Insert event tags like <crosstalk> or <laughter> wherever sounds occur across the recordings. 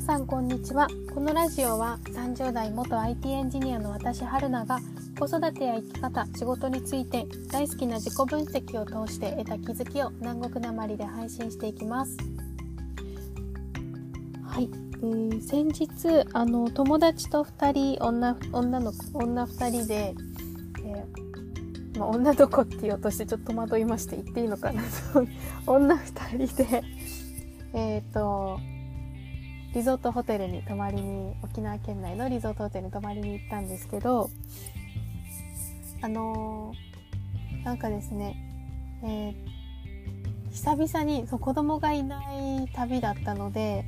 皆さんこんにちは。このラジオは30代元 IT エンジニアの私春菜が子育てや生き方仕事について大好きな自己分析を通して得た気づきを南国なまりで配信していきます。はい、えー、先日あの友達と2人女女の子女2人で、えーまあ、女の子って言おうとしてちょっと戸惑いまして言っていいのかな女2人でえっ、とリゾートホテルに泊まりに沖縄県内のリゾートホテルに泊まりに行ったんですけどあのー、なんかですね、えー、久々にそう子供がいない旅だったので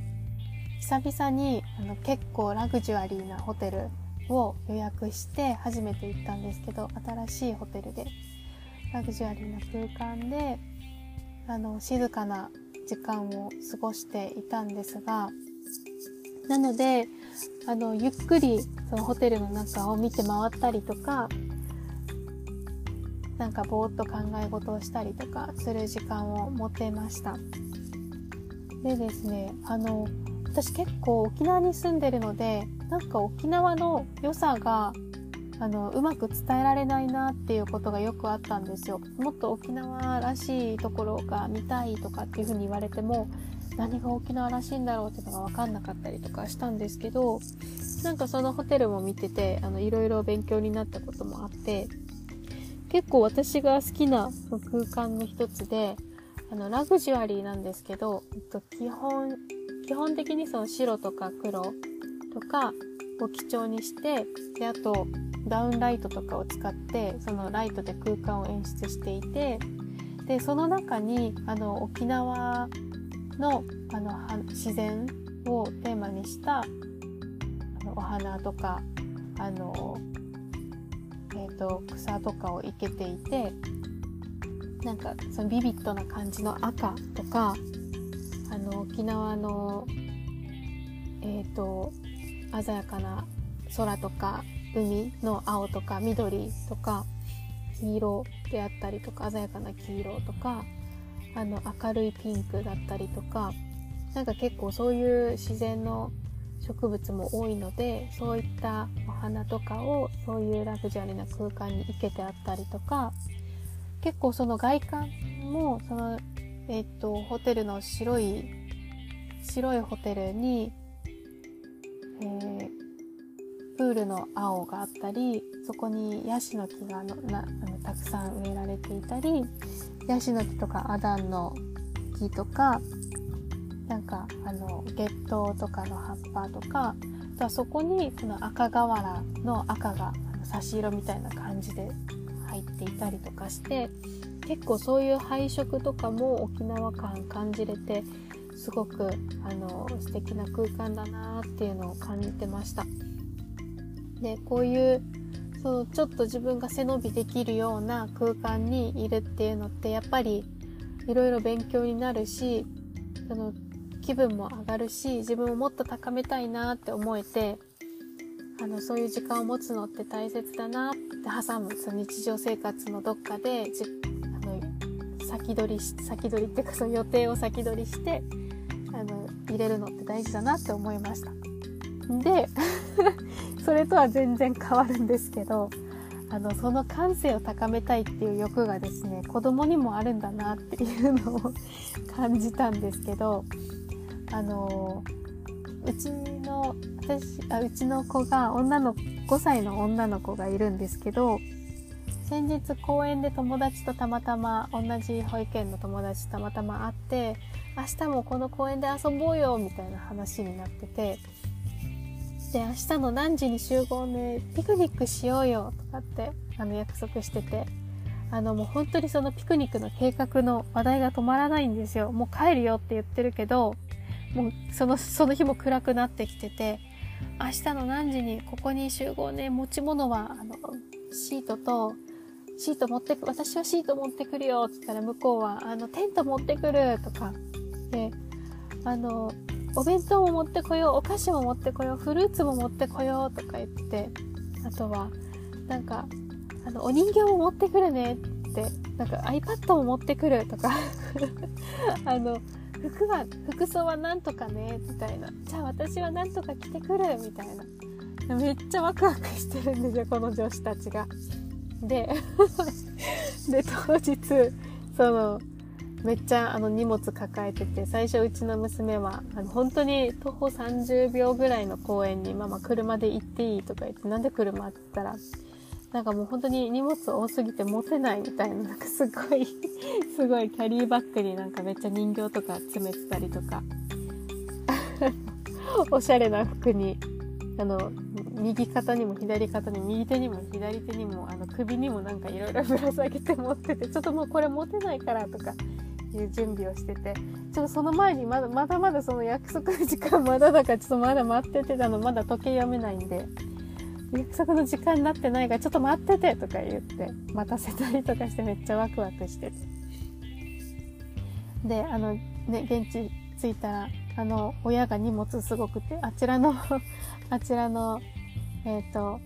久々にあの結構ラグジュアリーなホテルを予約して初めて行ったんですけど新しいホテルでラグジュアリーな空間であの静かな時間を過ごしていたんですがなのであのゆっくりそのホテルの中を見て回ったりとかなんかぼーっと考え事をしたりとかする時間を持てました。でですねあの私結構沖縄に住んでるのでなんか沖縄の良さがあのうまく伝えられないなっていうことがよくあったんですよ。もっと沖縄らしいところが見たいとかっていうふうに言われても何が沖縄らしいんだろうっていうのが分かんなかったりとかしたんですけどなんかそのホテルも見てていろいろ勉強になったこともあって結構私が好きな空間の一つであのラグジュアリーなんですけど、えっと、基本基本的にその白とか黒とかを基調にしてであとダウンライトとかを使ってそのライトで空間を演出していてでその中にあの沖縄のあの自然をテーマにしたあのお花とかあの、えーと、草とかを生けていてなんかそのビビッドな感じの赤とかあの沖縄のえっ、ー、と鮮やかな空とか海の青とか緑とか黄色であったりとか鮮やかな黄色とかあの明るいピンクだったりとかなんか結構そういう自然の植物も多いのでそういったお花とかをそういうラグジュアリーな空間に生けてあったりとか結構その外観もその、えっとホテルの白い白いホテルに、えー、プールの青があったりそこにヤシの木がのなあのたくさん植えられていたりヤシの木とかアダンの木とかなんかあの月桃とかの葉っぱとかあとはそこにその赤瓦の赤が差し色みたいな感じで入っていたりとかして結構そういう配色とかも沖縄感感じれてすごくあの素敵な空間だなっていうのを感じてました。でこういうそのちょっと自分が背伸びできるような空間にいるっていうのってやっぱりいろいろ勉強になるしその気分も上がるし自分をもっと高めたいなって思えてあのそういう時間を持つのって大切だなって挟むその日常生活のどっかでじあの先取りし先取りっていうかその予定を先取りしてあの入れるのって大事だなって思いました。でそれとは全然変わるんですけどあのその感性を高めたいっていう欲がですね子供にもあるんだなっていうのを感じたんですけどあのうちの私あうちの子が女の5歳の女の子がいるんですけど先日公園で友達とたまたま同じ保育園の友達たまたま会って明日もこの公園で遊ぼうよみたいな話になっててで明日の何時に集合ねピクニックしようよとかってあの約束してて。あのもう本当にそのピクニックの計画の話題が止まらないんですよ。もう帰るよって言ってるけどもうそのその日も暗くなってきてて明日の何時にここに集合ね持ち物はあのシートとシート持ってく私はシート持ってくるよって言ったら向こうはあのテント持ってくるとか。であのお弁当も持ってこようお菓子も持ってこようフルーツも持ってこようとか言ってあとはなんかあのお人形も持ってくるねってなんか iPad も持ってくるとか <laughs> あの服は服装はなんとかねみたいなじゃあ私はなんとか着てくるみたいなめっちゃワクワクしてるんですよこの女子たちが。で <laughs> で当日そのめっちゃあの荷物抱えてて最初うちの娘はあの本当に徒歩30秒ぐらいの公園にママ車で行っていいとか言ってなんで車って言ったら <laughs> なんかもう本当に荷物多すぎて持てないみたいななんかすごい <laughs> すごいキャリーバッグになんかめっちゃ人形とか詰めてたりとか。<laughs> おしゃれな服にあの右肩にも左肩に右手にも左手にもあの首にもなんかいろいろぶら下げて持っててちょっともうこれ持てないからとかていう準備をしててちょっとその前にまだまだまだその約束の時間 <laughs> まだだからちょっとまだ待っててたのまだ時計読めないんで約束の時間になってないからちょっと待っててとか言って待たせたりとかしてめっちゃワクワクしてて。であのね現地着いたらあの親が荷物すごくてあちらの <laughs> あちらのえっ、ー、と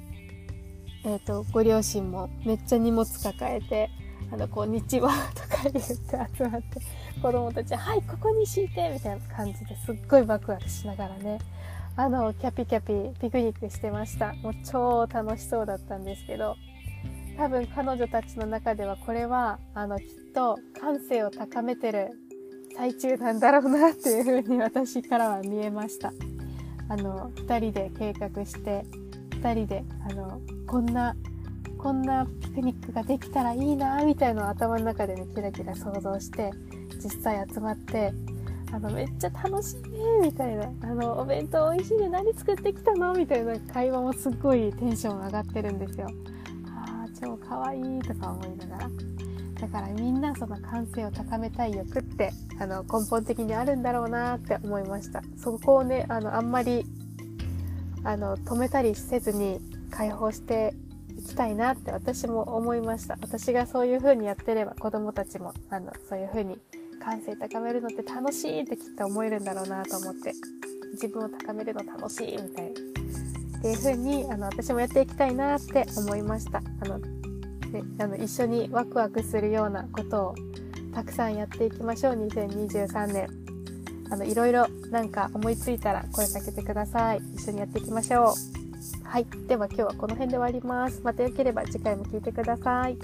えっ、ー、とご両親もめっちゃ荷物抱えてあの、こんにちはとか言って集まって、子供たち、ははい、ここに敷いてみたいな感じですっごいワクワクしながらね、あの、キャピキャピピクニックしてました。もう超楽しそうだったんですけど、多分彼女たちの中ではこれは、あの、きっと感性を高めてる最中なんだろうなっていう風に私からは見えました。あの、二人で計画して、二人で、あの、こんなこんなピクニックができたらいいなみたいのを頭の中でねキラキラ想像して実際集まってあのめっちゃ楽しいねみたいなあのお弁当美味しいね何作ってきたの？みたいな会話もすっごいテンション上がってるんですよ。ああ超かわいいとか思いながら。だからみんなその感性を高めたい欲ってあの根本的にあるんだろうなって思いました。そこをねあのあんまりあの止めたりせずに解放してきたいなって私も思いました。私がそういう風にやってれば子供たちも、あの、そういう風に感性高めるのって楽しいってきっと思えるんだろうなと思って、自分を高めるの楽しいみたいな。っていう風に、あの、私もやっていきたいなって思いました。あの、であの一緒にワクワクするようなことをたくさんやっていきましょう。2023年。あの、いろいろなんか思いついたら声かけてください。一緒にやっていきましょう。はい。では今日はこの辺で終わります。また良ければ次回も聴いてください。